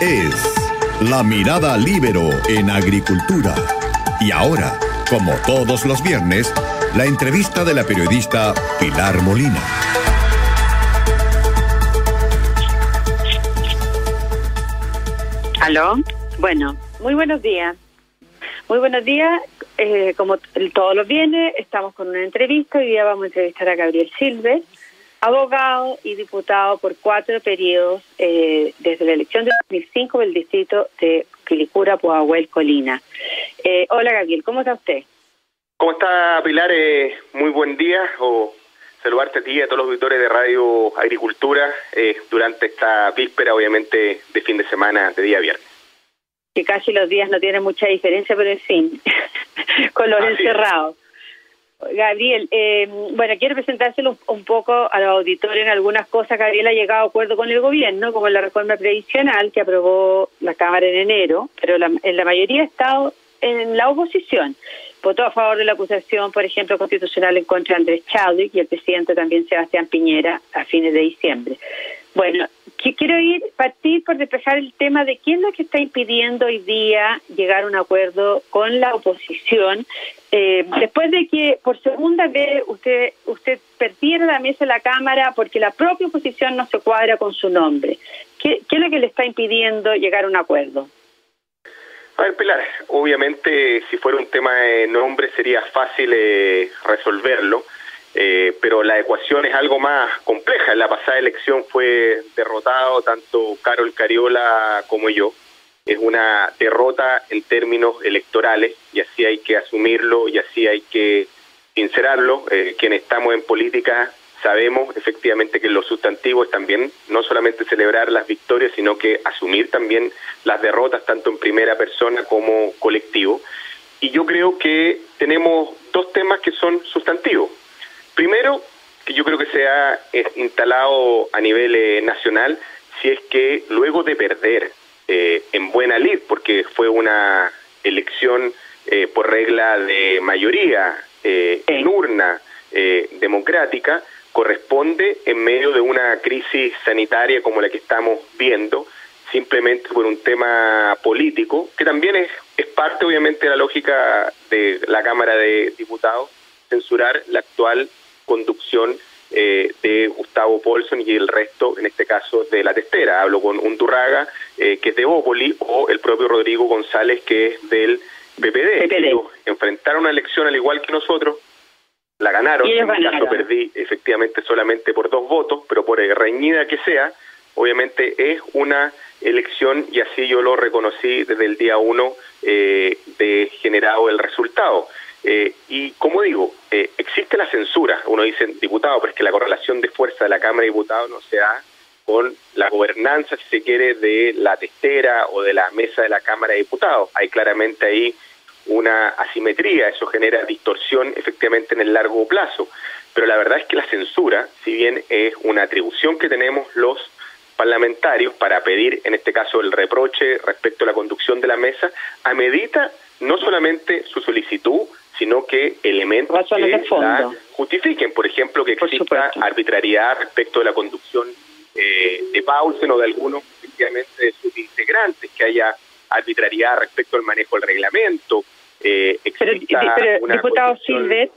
es La Mirada Libero en Agricultura. Y ahora, como todos los viernes, la entrevista de la periodista Pilar Molina. ¿Aló? Bueno, muy buenos días. Muy buenos días. Eh, como todos los viernes, estamos con una entrevista. Hoy día vamos a entrevistar a Gabriel Silves, abogado y diputado por cuatro periodos eh, desde la elección de 2005 del distrito de Quilicura, Puahuel, Colina. Eh, hola Gabriel, ¿cómo está usted? ¿Cómo está Pilar? Eh, muy buen día. O saludarte a ti y a todos los auditores de Radio Agricultura eh, durante esta víspera, obviamente, de fin de semana, de día viernes. Que casi los días no tienen mucha diferencia, pero en fin, con los encerrados. Gabriel, eh, bueno, quiero presentárselo un, poco a los auditores en algunas cosas. Gabriel ha llegado a acuerdo con el gobierno, como la reforma previsional que aprobó la Cámara en enero, pero en la mayoría ha estado en la oposición. Votó a favor de la acusación, por ejemplo, constitucional en contra de Andrés Chadwick y el presidente también Sebastián Piñera a fines de diciembre. Bueno, quiero ir partir por despejar el tema de quién es lo que está impidiendo hoy día llegar a un acuerdo con la oposición. Eh, después de que por segunda vez usted usted perdiera la mesa de la cámara porque la propia oposición no se cuadra con su nombre. ¿qué, qué es lo que le está impidiendo llegar a un acuerdo? A ver, Pilar, obviamente si fuera un tema de nombre sería fácil eh, resolverlo, eh, pero la ecuación es algo más compleja. En la pasada elección fue derrotado tanto Carol Cariola como yo. Es una derrota en términos electorales y así hay que asumirlo y así hay que sincerarlo. Eh, quienes estamos en política sabemos efectivamente que los sustantivos también no solamente celebrar las victorias, sino que asumir también las derrotas, tanto en primera persona como colectivo. Y yo creo que tenemos dos temas que son sustantivos. Primero, que yo creo que se ha eh, instalado a nivel eh, nacional, si es que luego de perder eh, en buena lid, porque fue una elección por regla de mayoría en urna democrática, corresponde en medio de una crisis sanitaria como la que estamos viendo, simplemente por un tema político, que también es, es parte obviamente de la lógica de la Cámara de Diputados, censurar la actual conducción eh, de Gustavo Polson y el resto, en este caso, de la testera. Hablo con Undurraga, eh, que es de Bópoli, o el propio Rodrigo González, que es del PPD. Enfrentaron una elección al igual que nosotros, la ganaron, en mi caso perdí efectivamente solamente por dos votos, pero por reñida que sea, obviamente es una elección y así yo lo reconocí desde el día uno eh, de generado el resultado. Eh, y como digo, eh, existe la censura, uno dice diputado, pero es que la correlación de fuerza de la Cámara de Diputados no se da con la gobernanza, si se quiere, de la testera o de la mesa de la Cámara de Diputados. Hay claramente ahí una asimetría, eso genera distorsión efectivamente en el largo plazo. Pero la verdad es que la censura, si bien es una atribución que tenemos los parlamentarios para pedir, en este caso, el reproche respecto a la conducción de la mesa, amedita no solamente su solicitud, sino que elementos que la justifiquen. Por ejemplo, que exista arbitrariedad respecto de la conducción eh, de Paulsen o de algunos, efectivamente, de sus integrantes, que haya arbitrariedad respecto al manejo del reglamento, eh, pero, diputado Silvet,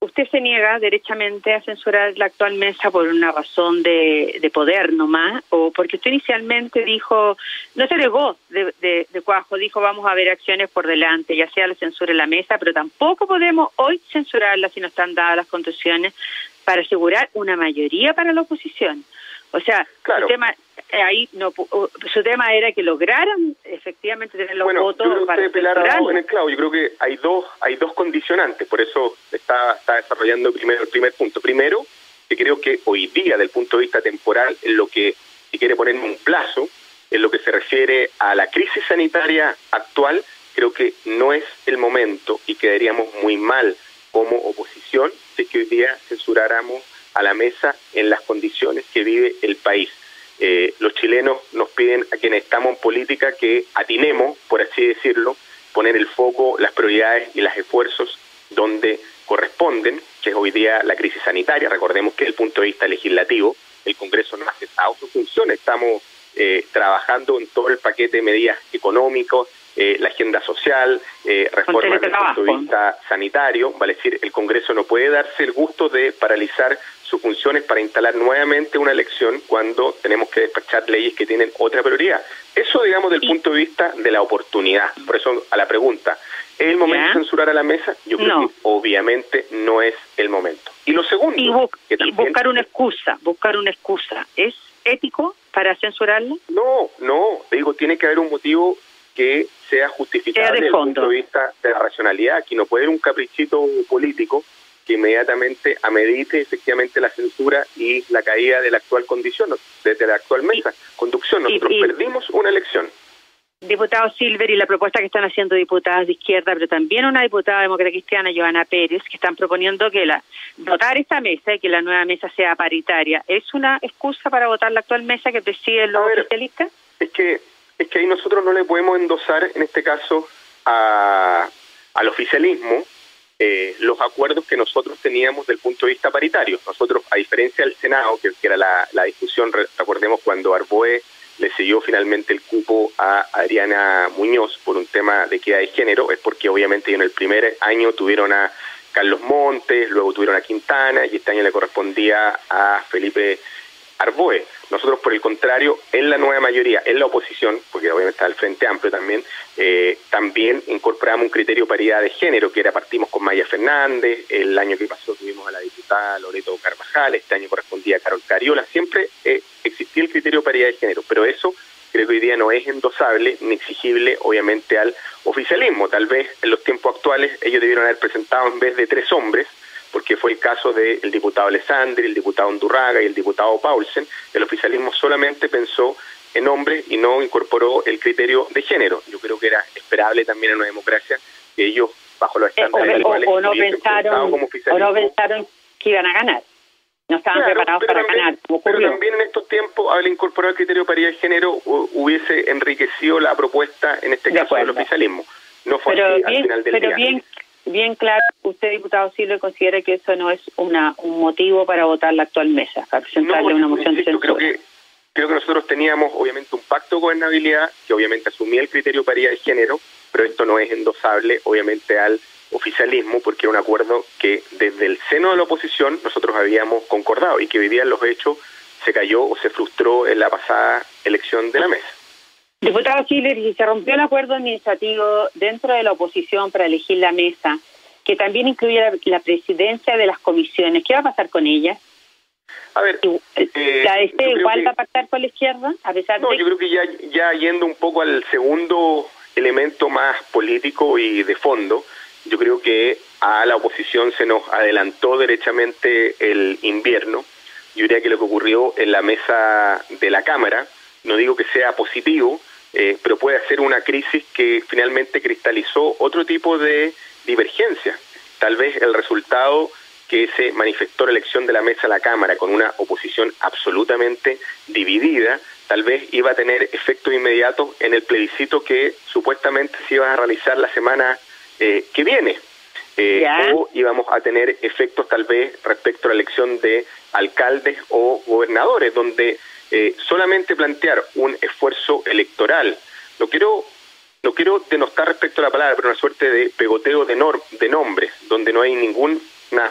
usted se niega derechamente a censurar la actual mesa por una razón de, de poder nomás, o porque usted inicialmente dijo, no se negó de, de, cuajo, dijo vamos a ver acciones por delante, ya sea la censura en la mesa, pero tampoco podemos hoy censurarla si no están dadas las condiciones para asegurar una mayoría para la oposición. O sea, el tema eh, ahí no su tema era que lograran efectivamente tener los votos yo para en el clavo. Yo creo que hay dos hay dos condicionantes por eso está está desarrollando primero el primer punto. Primero que creo que hoy día del punto de vista temporal en lo que si quiere ponerme un plazo en lo que se refiere a la crisis sanitaria actual creo que no es el momento y quedaríamos muy mal como oposición si que hoy día censuráramos a la mesa en las condiciones que vive el país eh, los chilenos nos piden a quienes estamos en política que atinemos, por así decirlo, poner el foco, las prioridades y los esfuerzos donde corresponden, que es hoy día la crisis sanitaria. Recordemos que desde el punto de vista legislativo, el Congreso no hace autofunción, estamos eh, trabajando en todo el paquete de medidas económicos, eh, la agenda social, eh, reformas desde el punto de vista sanitario, vale decir, el Congreso no puede darse el gusto de paralizar sus funciones para instalar nuevamente una elección cuando tenemos que despachar leyes que tienen otra prioridad. Eso, digamos, del punto de vista de la oportunidad. Por eso, a la pregunta, ¿es el momento de censurar a la mesa? Yo creo que obviamente no es el momento. Y lo segundo... Y, buscar una excusa, buscar una excusa. ¿Es ético para censurarla? No, no, digo, tiene que haber un motivo que sea justificable desde el punto de vista de la racionalidad. Aquí no puede haber un caprichito político que inmediatamente amedite efectivamente la censura y la caída de la actual condición, desde la actual mesa. Conducción, nosotros perdimos una elección. Diputado Silver y la propuesta que están haciendo diputadas de izquierda, pero también una diputada demócrata cristiana, Joana Pérez, que están proponiendo que la votar esta mesa y que la nueva mesa sea paritaria, ¿es una excusa para votar la actual mesa que preside los oficialistas? Es que es que ahí nosotros no le podemos endosar, en este caso, a, al oficialismo eh, los acuerdos que nosotros teníamos del punto de vista paritario. Nosotros, a diferencia del Senado, que, era la, discusión, recordemos cuando Arboe le siguió finalmente el cupo a Adriana Muñoz por un tema de equidad de género, es porque obviamente en el primer año tuvieron a Carlos Montes, luego tuvieron a Quintana y este año le correspondía a Felipe Arboe. Nosotros, por el contrario, en la nueva mayoría, en la oposición, porque obviamente está el Frente Amplio también, eh, también incorporamos un criterio de paridad de género, que era partimos con Maya Fernández, el año que pasó tuvimos a la diputada Loreto Carvajal, este año correspondía a Carol Cariola, siempre eh, existía el criterio de paridad de género, pero eso creo que hoy día no es endosable ni exigible, obviamente, al oficialismo. Tal vez en los tiempos actuales ellos debieron haber presentado en vez de tres hombres, porque fue el caso del diputado Alessandri, el diputado Undurraga y el diputado Paulsen, el oficialismo solamente pensó en hombres y no incorporó el criterio de género. Yo creo que era esperable también en una democracia que ellos, bajo los eh, estándares o, no pensaron, o no pensaron que iban a ganar. No estaban preparados para ganar. Pero también en estos tiempos, haber incorporado el criterio de paridad de género hubiese enriquecido la propuesta, en este caso, del oficialismo. No fue pero así bien, al final del pero Bien, bien claro, usted, diputado Silva, considera que eso no es una, un motivo para votar la actual mesa, para presentarle una moción de censura. Creo que, creo que nosotros teníamos, obviamente, un pacto de gobernabilidad que obviamente asumía el criterio paridad de género, pero esto no es endosable, obviamente, al oficialismo, porque era un acuerdo que desde el seno de la oposición nosotros habíamos concordado y que hoy día los hechos se cayó o se frustró en la pasada elección de la mesa. Diputado si se rompió el acuerdo administrativo dentro de la oposición para elegir la mesa, que también incluye la, presidencia de las comisiones, ¿qué va a pasar con ella? A ver, eh, ¿la este igual va a pactar con la izquierda? A pesar no, yo creo que ya, ya yendo un poco al segundo elemento más político y de fondo, yo creo que a la oposición se nos adelantó derechamente el invierno. Yo diría que lo que ocurrió en la mesa de la Cámara, no digo que sea positivo, eh, pero puede ser una crisis que finalmente cristalizó otro tipo de divergencia. Tal vez el resultado que se manifestó la elección de la mesa a la Cámara con una oposición absolutamente dividida, tal vez iba a tener efectos inmediatos en el plebiscito que supuestamente se iba a realizar la semana eh, que viene. Eh, o íbamos a tener efectos tal vez respecto a la elección de alcaldes o gobernadores, donde eh, solamente plantear un esfuerzo electoral, no quiero, no quiero denostar respecto a la palabra, pero una suerte de pegoteo de, de nombres, donde no hay ninguna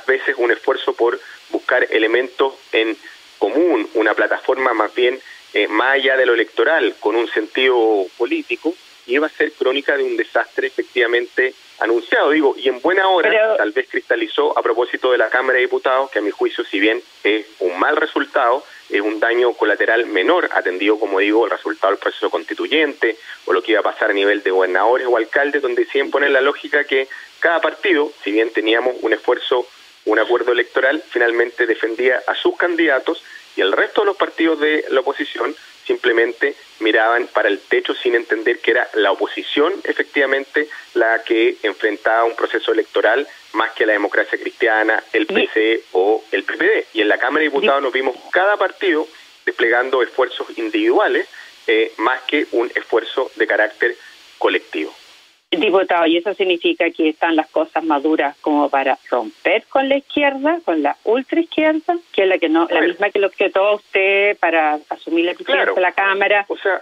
veces un esfuerzo por buscar elementos en común, una plataforma más bien eh, más allá de lo electoral, con un sentido político, y iba a ser crónica de un desastre efectivamente anunciado, digo, y en buena hora tal vez cristalizó a propósito de la Cámara de Diputados, que a mi juicio, si bien es un mal resultado, es un daño colateral menor, atendido, como digo, el resultado del proceso constituyente o lo que iba a pasar a nivel de gobernadores o alcaldes, donde siguen poner la lógica que cada partido, si bien teníamos un esfuerzo, un acuerdo electoral, finalmente defendía a sus candidatos y el resto de los partidos de la oposición simplemente miraban para el techo sin entender que era la oposición efectivamente la que enfrentaba un proceso electoral más que la democracia cristiana, el PC o el PPD. Y en la Cámara de Diputados nos vimos cada partido desplegando esfuerzos individuales eh, más que un esfuerzo de carácter colectivo. Diputado, y eso significa que están las cosas maduras como para romper con la izquierda, con la ultraizquierda, que es la que no, la misma que lo que todo usted para asumir la presidencia de la Cámara. O sea,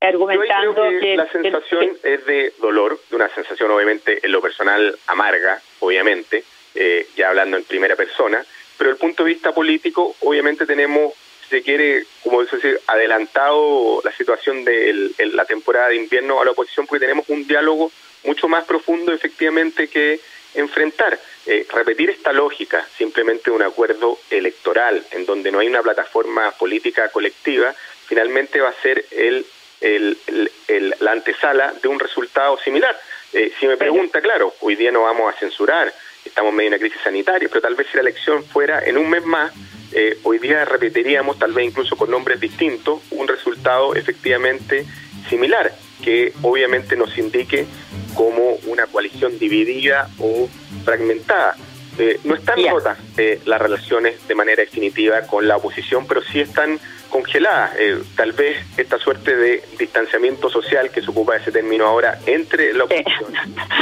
argumentando que, la sensación es de dolor, de una sensación obviamente en lo personal amarga, obviamente, eh, ya hablando en primera persona, pero el punto de vista político, obviamente tenemos se quiere, como decir, adelantado la situación de la temporada de invierno a la oposición porque tenemos un diálogo mucho más profundo efectivamente que enfrentar. Eh, repetir esta lógica simplemente un acuerdo electoral en donde no hay una plataforma política colectiva, finalmente va a ser el, el, la antesala de un resultado similar. Eh, si me pregunta, claro, hoy día no vamos a censurar, estamos en medio de una crisis sanitaria, pero tal vez si la elección fuera en un mes más, eh, hoy día repetiríamos, tal vez incluso con nombres distintos, un resultado efectivamente similar, que obviamente nos indique como una coalición dividida o fragmentada. Eh, no están rotas eh, las relaciones de manera definitiva con la oposición, pero sí están congeladas. tal vez esta suerte de distanciamiento social que se ocupa ese término ahora entre la oposición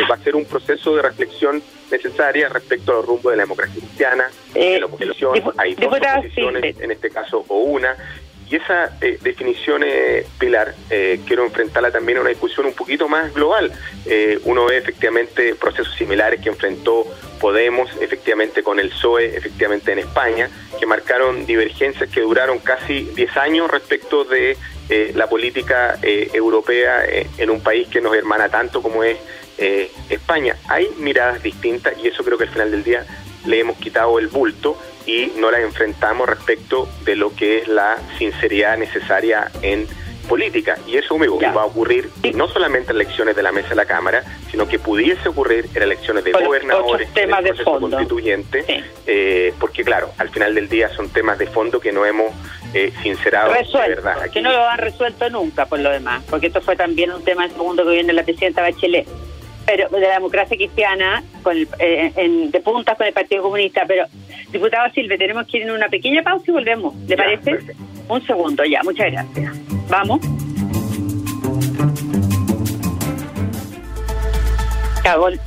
va a ser un proceso de reflexión necesaria respecto a los rumbos de la democracia cristiana, de la oposición. Hay dos oposiciones, en este caso, o una. Y esa eh, definición, eh, Pilar, eh, quiero enfrentarla también a una discusión un poquito más global. Eh, uno ve efectivamente procesos similares que enfrentó Podemos, efectivamente con el PSOE, efectivamente en España, que marcaron divergencias que duraron casi 10 años respecto de la política europea en un país que nos hermana tanto como es eh, España. Hay miradas distintas y eso creo que al final del día le hemos quitado el bulto y no las enfrentamos respecto de lo que es la sinceridad necesaria en política. Y eso me va a ocurrir no solamente en elecciones de la mesa de la Cámara, sino que pudiese ocurrir en elecciones de gobernadores, temas de fondo. constituyente, eh, porque claro, al final del día son temas de fondo que no hemos eh, sincerado de verdad. Que no lo han resuelto nunca por lo demás, porque esto fue también un tema del segundo gobierno de la presidenta Bachelet pero de la democracia cristiana con eh, en, de puntas con el Partido Comunista. Pero, diputado Silve, tenemos que ir en una pequeña pausa y volvemos. ¿Le parece? Un segundo, ya, muchas gracias. Vamos.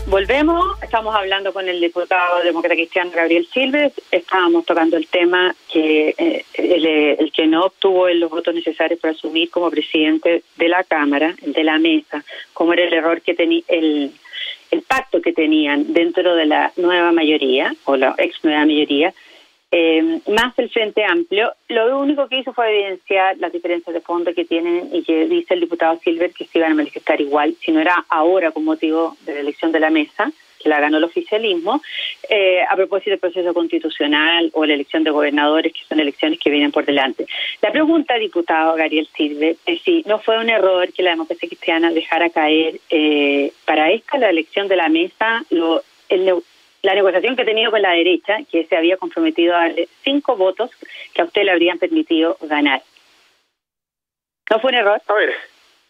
Volvemos, estamos hablando con el diputado demócrata cristiano Gabriel Silves, estábamos tocando el tema que eh, el, que no obtuvo los votos necesarios para asumir como presidente de la Cámara, de la mesa, como era el error que tenía, el, el pacto que tenían dentro de la nueva mayoría, o la ex nueva mayoría, eh, más el Frente Amplio, lo único que hizo fue evidenciar las diferencias de fondo que tienen y que dice el diputado Silver que se iban a manifestar igual, si no era ahora con motivo de la elección de la mesa, que la ganó el oficialismo, eh, a propósito del proceso constitucional o la elección de gobernadores, que son elecciones que vienen por delante. La pregunta, diputado Gabriel Silver, es si no fue un error que la democracia cristiana dejara caer eh, para esta la elección de la mesa lo, el, la negociación que ha tenido con la derecha, que se había comprometido a cinco votos que a usted le habrían permitido ganar. ¿No fue un error? A ver,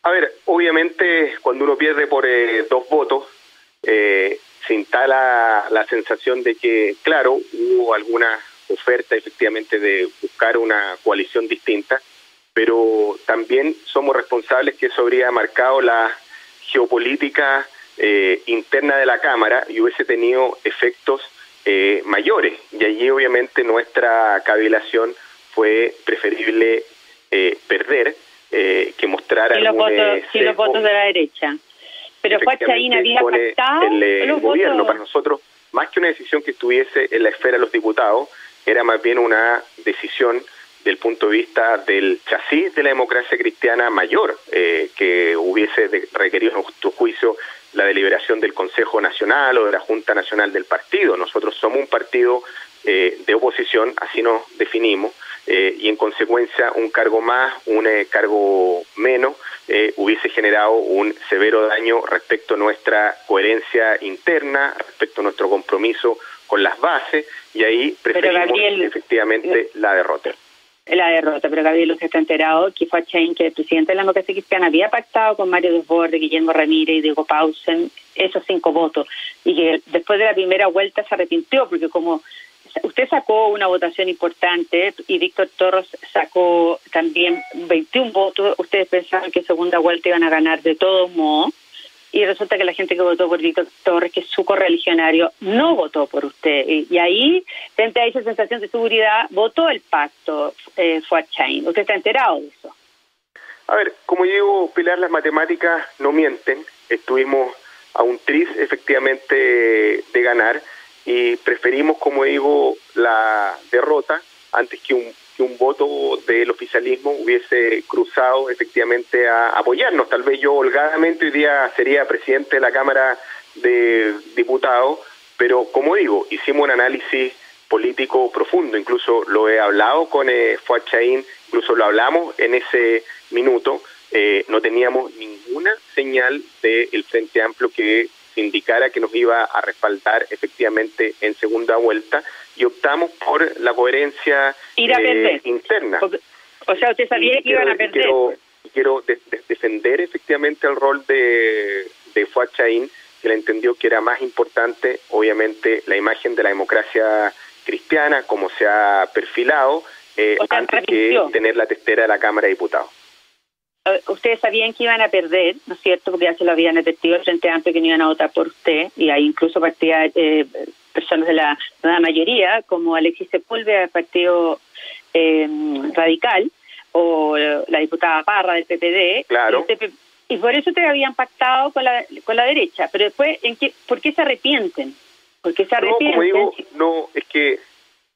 a ver, obviamente cuando uno pierde por eh, dos votos, eh, se instala la sensación de que, claro, hubo alguna oferta efectivamente de buscar una coalición distinta, pero también somos responsables que eso habría marcado la geopolítica eh, interna de la Cámara y hubiese tenido efectos eh, mayores. Y allí obviamente nuestra cavilación fue preferible eh, perder que mostrar y los, votos, los votos de la derecha. Pero Fachaín había pactado el, gobierno para nosotros, más que una decisión que estuviese en la esfera de los diputados, era más bien una decisión del punto de vista del chasis de la democracia cristiana mayor, que hubiese requerido en nuestro juicio la deliberación del Consejo Nacional o de la Junta Nacional del partido. Nosotros somos un partido eh, de oposición, así nos definimos, eh, y en consecuencia un cargo más, un eh, cargo menos, hubiese generado un severo daño respecto a nuestra coherencia interna, respecto a nuestro compromiso con las bases, y ahí preferimos efectivamente la derrota la derrota, pero Gabriel usted está enterado que fue Chain, que el presidente de la democracia cristiana había pactado con Mario Desborde, Guillermo Ramírez y Diego Pausen esos cinco votos y que después de la primera vuelta se arrepintió porque como usted sacó una votación importante y Víctor Torres sacó también 21 votos, ustedes pensaban que segunda vuelta iban a ganar de todos modos y resulta que la gente que votó por Víctor Torres, que es su correligionario, no votó por usted. Y, ahí, frente a esa sensación de seguridad, votó el pacto eh, Chain. ¿Usted está enterado de eso? A ver, como digo, Pilar, las matemáticas no mienten. Estuvimos a un tris efectivamente de ganar y preferimos, como digo, la derrota antes que un, que un voto del oficialismo hubiese cruzado efectivamente a apoyarnos. Tal vez yo holgadamente hoy día sería presidente de la Cámara de Diputados, pero como digo, hicimos un análisis político profundo, incluso lo he hablado con eh, Fuad incluso lo hablamos en ese minuto, eh, no teníamos ninguna señal del Frente Amplio que indicara que nos iba a respaldar efectivamente en segunda vuelta y optamos por la coherencia eh, interna. o sea, usted sabía que iban a perder. Quiero, quiero defender efectivamente el rol de, de Fuad Chaín, que le entendió que era más importante, obviamente, la imagen de la democracia cristiana, como se ha perfilado, eh, antes que tener la testera de la Cámara de Diputados. Eh, ustedes sabían que iban a perder, ¿no es cierto? Porque ya se lo habían advertido el Frente Amplio que no iban a votar por usted, y hay incluso partida, eh, personas de la, mayoría, como Alexis Sepúlveda del Partido eh, Radical, o la diputada Parra del PPD. Claro. Y, por eso te habían pactado con la, con la derecha. Pero después, ¿en qué, ¿por qué se arrepienten? Porque se arrepienten. No, como digo, no, es que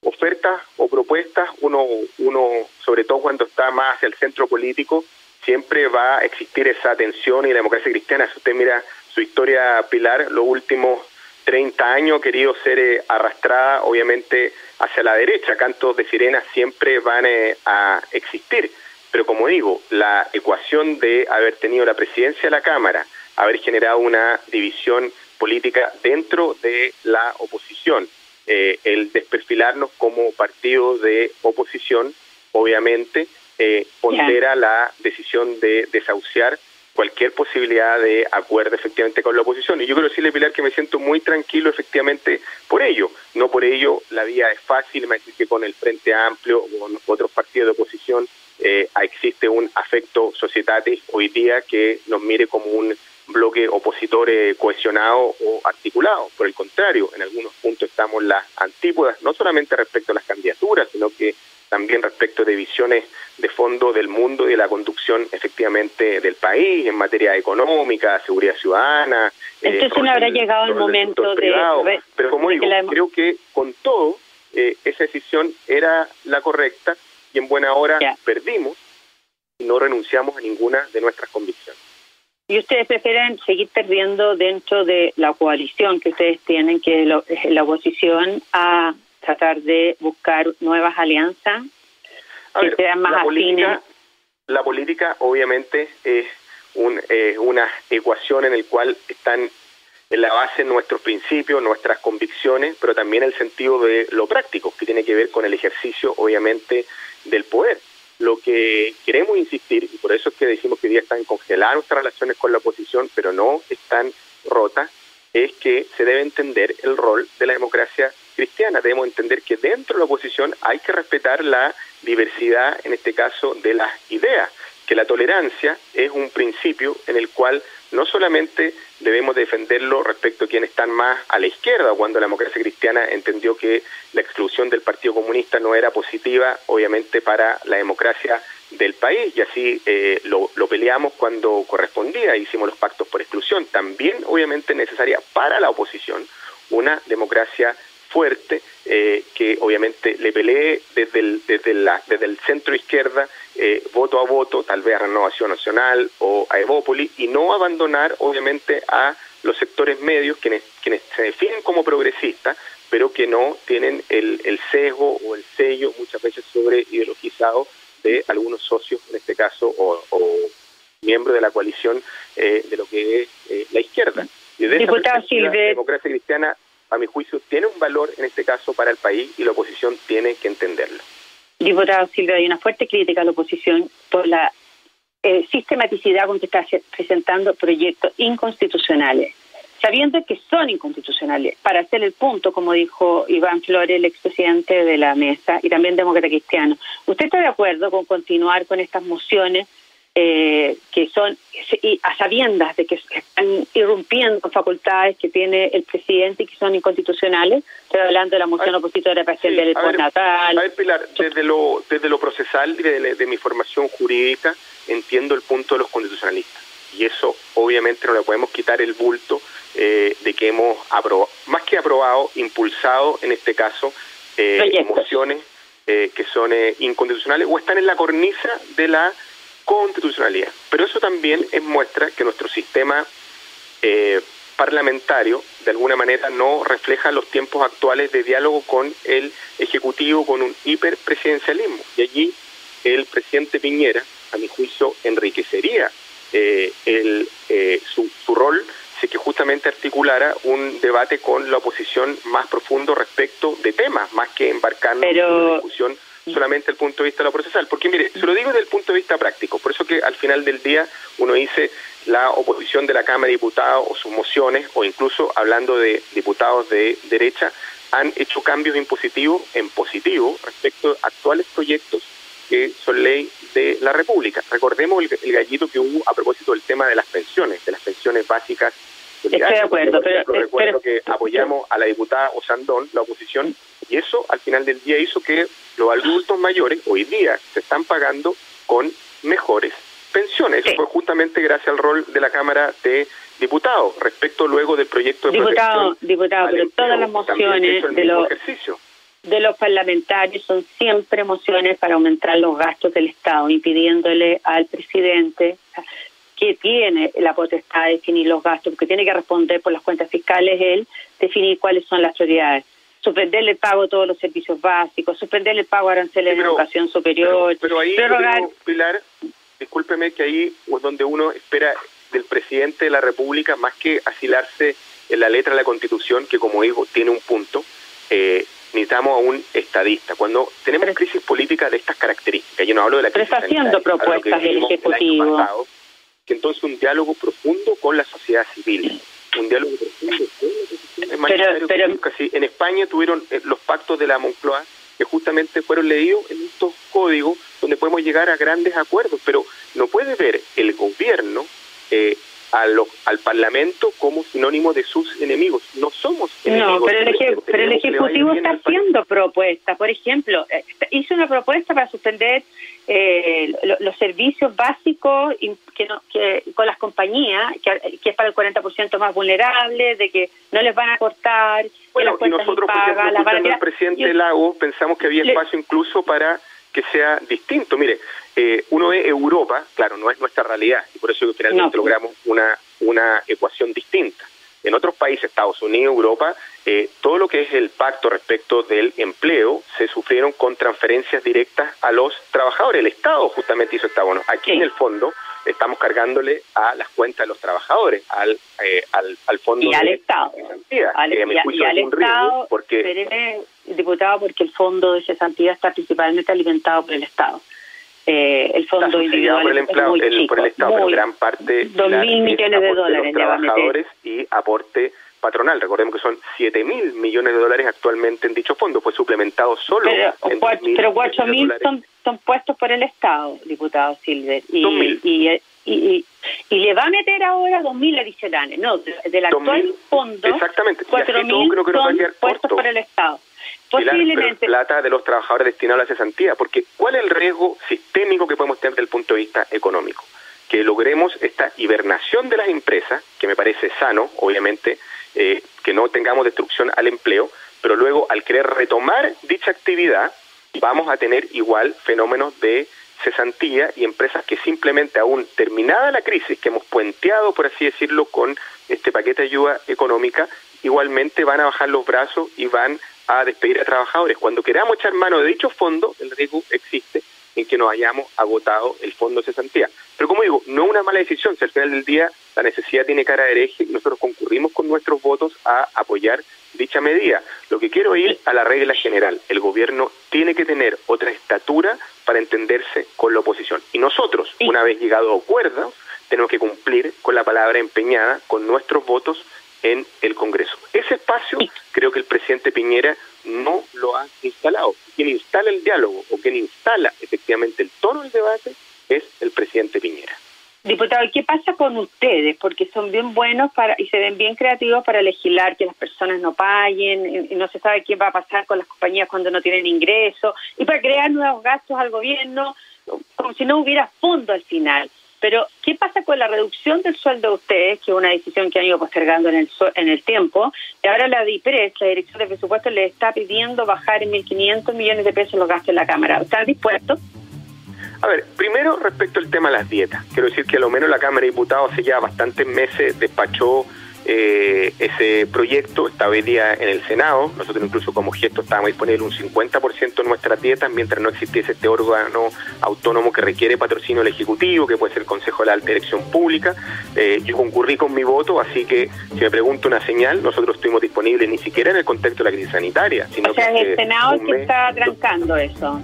ofertas o propuestas, uno, uno, sobre todo cuando está más hacia el centro político, siempre va a existir esa tensión y la democracia cristiana. Si usted mira su historia, Pilar, los últimos 30 años ha querido ser eh, arrastrada, obviamente, hacia la derecha. Cantos de sirena siempre van eh, a existir. Pero como digo, la ecuación de haber tenido la presidencia de la Cámara, haber generado una división política dentro de la oposición, eh, el desperfilarnos como partido de oposición, obviamente, eh, pondera la decisión de desahuciar cualquier posibilidad de acuerdo efectivamente con la oposición. Y yo quiero decirle, Pilar, que me siento muy tranquilo efectivamente por ello. No por ello la vía es fácil, me decir que con el Frente Amplio o con otros partidos de oposición eh, existe un afecto societatis hoy día que nos mire como un bloque opositor eh, cohesionado o articulado. Por el contrario, en algunos puntos estamos las antípodas, no solamente respecto a las candidaturas, sino que también respecto de visiones de fondo del mundo y de la conducción efectivamente del país en materia económica, seguridad ciudadana. Eh, Entonces no habrá llegado el momento de... Pero como digo, creo que con todo eh, esa decisión era la correcta y en buena hora perdimos y no renunciamos a ninguna de nuestras convicciones. ¿Y ustedes prefieren seguir perdiendo dentro de la coalición que ustedes tienen, que es la oposición, a tratar de buscar nuevas alianzas que sean más la política, La política obviamente es un, una ecuación en la cual están en la base nuestros principios, nuestras convicciones, pero también el sentido de lo práctico, que tiene que ver con el ejercicio, obviamente, del poder. Lo que queremos insistir, y por eso es que decimos que hoy día están congeladas nuestras relaciones con la oposición, pero no están rotas, es que se debe entender el rol de la democracia cristiana. Debemos entender que dentro de la oposición hay que respetar la diversidad, en este caso, de las ideas, que la tolerancia es un principio en el cual no solamente debemos defenderlo respecto a quienes están más a la izquierda, cuando la democracia cristiana entendió que la exclusión del Partido Comunista no era positiva, obviamente, para la democracia del país, y así eh, lo, lo, peleamos cuando correspondía, hicimos los pactos por exclusión. También, obviamente, necesaria para la oposición una democracia fuerte eh, que obviamente le pelee desde el, desde la, desde el centro izquierda eh, voto a voto, tal vez a Renovación Nacional o a Evópolis, y no abandonar obviamente a los sectores medios quienes, quienes se definen como progresistas, pero que no tienen el, el sesgo o el sello muchas veces sobre ideologizado de algunos socios, en este caso, o, miembros de la coalición eh, de lo que es la izquierda. Y de la democracia cristiana a mi juicio, tiene un valor en este caso para el país y la oposición tiene que entenderlo. Diputado Silvia, hay una fuerte crítica a la oposición por la eh, sistematicidad con que está presentando proyectos inconstitucionales, sabiendo que son inconstitucionales, para hacer el punto, como dijo Iván Flores, el expresidente de la mesa, y también demócrata cristiano. ¿Usted está de acuerdo con continuar con estas mociones eh, que son a sabiendas de que están irrumpiendo facultades que tiene el presidente y que son inconstitucionales. Estoy hablando de la moción opositora para del postnatal. A ver, Pilar, desde lo, desde lo procesal de, de mi formación jurídica, entiendo el punto de los constitucionalistas. Y eso obviamente no le podemos quitar el bulto eh, de que hemos aprobado, más que aprobado, impulsado en este caso eh, mociones eh, que son eh, inconstitucionales o están en la cornisa de la constitucionalidad. Pero eso también es muestra que nuestro sistema eh, parlamentario de alguna manera no refleja los tiempos actuales de diálogo con el Ejecutivo, con un hiperpresidencialismo. Y allí el presidente Piñera, a mi juicio, enriquecería eh, el, eh, su, su rol si que justamente articulara un debate con la oposición más profundo respecto de temas, más que embarcarnos en una discusión solamente el punto de vista de lo procesal. Porque mire, se lo digo desde el punto de vista práctico, por eso que al final del día uno dice la oposición de la Cámara de Diputados o sus mociones, o incluso hablando de diputados de derecha, han hecho cambios impositivos en positivo respecto a actuales proyectos que son ley de la República. Recordemos el, gallito que hubo a propósito del tema de las pensiones, de las pensiones básicas. Estoy de acuerdo, pero, recuerdo que apoyamos a la diputada Osandón, la oposición, y eso al final del día hizo que los adultos mayores hoy día se están pagando con mejores pensiones. Eso fue justamente gracias al rol de la Cámara de Diputados respecto luego del proyecto de diputado, Diputado, pero todas las mociones de los, de los parlamentarios son siempre mociones para aumentar los gastos del Estado, impidiéndole al presidente que tiene la potestad de definir los gastos, porque tiene que responder por las cuentas fiscales él, definir cuáles son las prioridades suspenderle el pago de todos los servicios básicos, suspenderle el pago de aranceles de educación superior. Pero, ahí, Pilar, discúlpeme que ahí es donde uno espera del presidente de la República, más que asilarse en la letra de la Constitución, que como digo, tiene un punto, eh, necesitamos a un estadista. Cuando tenemos crisis política de estas características, yo no hablo de la crisis Pero está haciendo propuestas del Ejecutivo. Pasado, que entonces un diálogo profundo con la sociedad civil, un diálogo profundo pero, pero, en España tuvieron eh, los pactos de la Moncloa que justamente fueron leídos en estos códigos donde podemos llegar a grandes acuerdos, pero no puede ver el gobierno eh, a al Parlamento como sinónimo de sus enemigos. No somos enemigos. No, pero el, pero el Ejecutivo está haciendo propuestas. Por ejemplo, eh, hizo una propuesta para suspender eh, los servicios básicos que, no, que con las compañías, que, es para el 40% más vulnerable, de que no les van a cortar. Bueno, y nosotros, por ejemplo, el presidente Lago, pensamos que había espacio incluso para que sea distinto. Mire, eh, uno ve Europa, claro, no es nuestra realidad, y por eso finalmente logramos una, una ecuación distinta. En otros países, Estados Unidos, Europa, eh, todo lo que es el pacto respecto del empleo se sufrieron con transferencias directas a los trabajadores. El Estado justamente hizo esta bueno. Aquí en el fondo estamos cargándole a las cuentas de los trabajadores, al eh, al, al fondo y al Estado. al, y, al Estado, porque... diputado, porque el fondo de cesantía está principalmente alimentado por el Estado. Eh, el fondo individual por el, empleado, el, por el Estado, pero gran parte dos mil millones de dólares de los trabajadores y aporte patronal. Recordemos que son 7 mil millones de dólares actualmente en dicho fondo. Fue suplementado solo. Pero, en pero 4 mil son, son puestos por el Estado, diputado Silver. Y, y, y, y, le va a meter ahora 2 mil adicionales. No, del actual fondo, Exactamente. 4 mil son puestos por el Estado. Posiblemente. plata de los trabajadores destinados a la cesantía, porque ¿cuál es el riesgo sistémico que podemos tener desde el punto de vista económico? Que logremos esta hibernación de las empresas, que me parece sano, obviamente, eh, que no tengamos destrucción al empleo, pero luego al querer retomar dicha actividad, vamos a tener igual fenómenos de cesantía y empresas que simplemente aún terminada la crisis que hemos puenteado, por así decirlo, con este paquete de ayuda económica, igualmente van a bajar los brazos y van a despedir a trabajadores. Cuando queramos echar mano de dicho fondo, el riesgo existe en que nos hayamos agotado el fondo de cesantía. Pero como digo, no una mala decisión, si al final del día la necesidad tiene cara de hereje y nosotros concurrimos con nuestros votos a apoyar dicha medida. Lo que quiero ir a la regla general, el gobierno tiene que tener otra estatura para entenderse con la oposición. Y nosotros, una vez llegado a acuerdo, tenemos que cumplir con la palabra empeñada, con nuestros votos en el Congreso. Ese espacio creo que el presidente Piñera no lo ha instalado. Quien instala el diálogo o quien instala efectivamente el tono del debate es el presidente Piñera. Diputado, ¿qué pasa con ustedes? Porque son bien buenos para y se ven bien creativos para legislar que las personas no paguen, y no se sabe qué va a pasar con las compañías cuando no tienen ingresos, y para crear nuevos gastos al gobierno, como si no hubiera fondo al final. Pero, ¿qué pasa con la reducción del sueldo de ustedes, que es una decisión que han ido postergando en el, en el tiempo? Y ahora la DIPRES, la Dirección de Presupuestos, le está pidiendo bajar en 1.500 millones de pesos los gastos de la Cámara. ¿Están dispuestos? A ver, primero respecto al tema de las dietas. Quiero decir que a lo menos la Cámara de Diputados hace ya bastantes meses despachó eh, ese proyecto, estaba hoy día en el Senado. Nosotros incluso como gesto estábamos disponiendo un 50% de nuestras dietas mientras no existiese este órgano autónomo que requiere patrocinio del Ejecutivo, que puede ser el Consejo de la Alta Dirección Pública. Eh, yo concurrí con mi voto, así que si me pregunto una señal, nosotros estuvimos disponibles ni siquiera en el contexto de la crisis sanitaria. Sino o sea, que el Senado que está trancando eso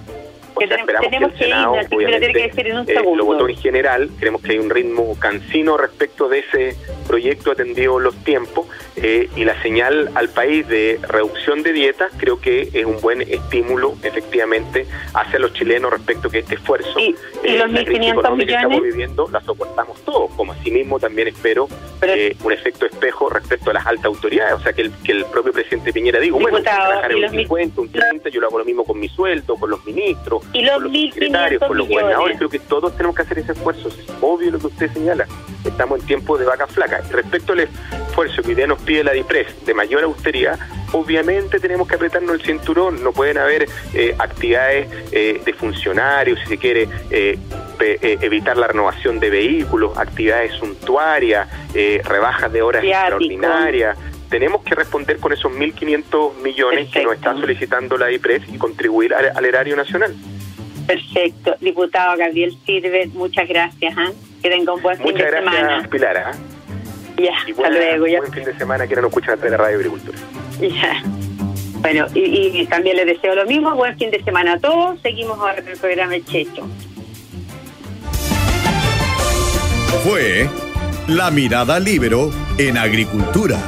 tenemos que, ir, en un segundo. lo votó en general, creemos que hay un ritmo cansino respecto de ese proyecto atendido los tiempos eh, y la señal al país de reducción de dietas creo que es un buen estímulo efectivamente hacia los chilenos respecto a que este esfuerzo y, eh, los 1.500 millones que estamos viviendo la soportamos todos, como asimismo también espero eh, un efecto espejo respecto a las altas autoridades, o sea que el, que el propio presidente Piñera diga, bueno, trabajar en un 50, un 30, yo lo hago lo mismo con mi sueldo, con los ministros, y los, los secretarios, con los gobernadores, creo que todos tenemos que hacer ese esfuerzo, es obvio lo que usted señala, estamos en tiempo de vaca flaca. Respecto al esfuerzo que hoy día nos pide la DIPRES de mayor austeridad, obviamente tenemos que apretarnos el cinturón, no pueden haber eh, actividades eh, de funcionarios, si se quiere eh, evitar la renovación de vehículos, actividades suntuarias, rebajas de horas extraordinarias. Tenemos que responder con esos 1.500 millones que nos está solicitando la DIPRES y contribuir al, erario nacional. Perfecto. Diputado Gabriel Sirve, muchas gracias. Que tenga un buen fin de semana. Muchas gracias, Pilar. Ya, hasta luego. Ya. Buen fin de semana que no nos escuchan a través de Radio Agricultura. Ya. Bueno, y, también les deseo lo mismo. Buen fin de semana a todos. Seguimos ahora con el programa El Checho. Fue La Mirada Libero en Agricultura.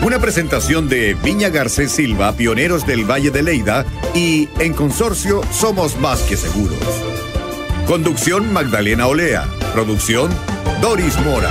Una presentación de Viña Garcés Silva, pioneros del Valle de Leida, y en consorcio Somos Más que Seguros. Conducción Magdalena Olea. Producción Doris Mora.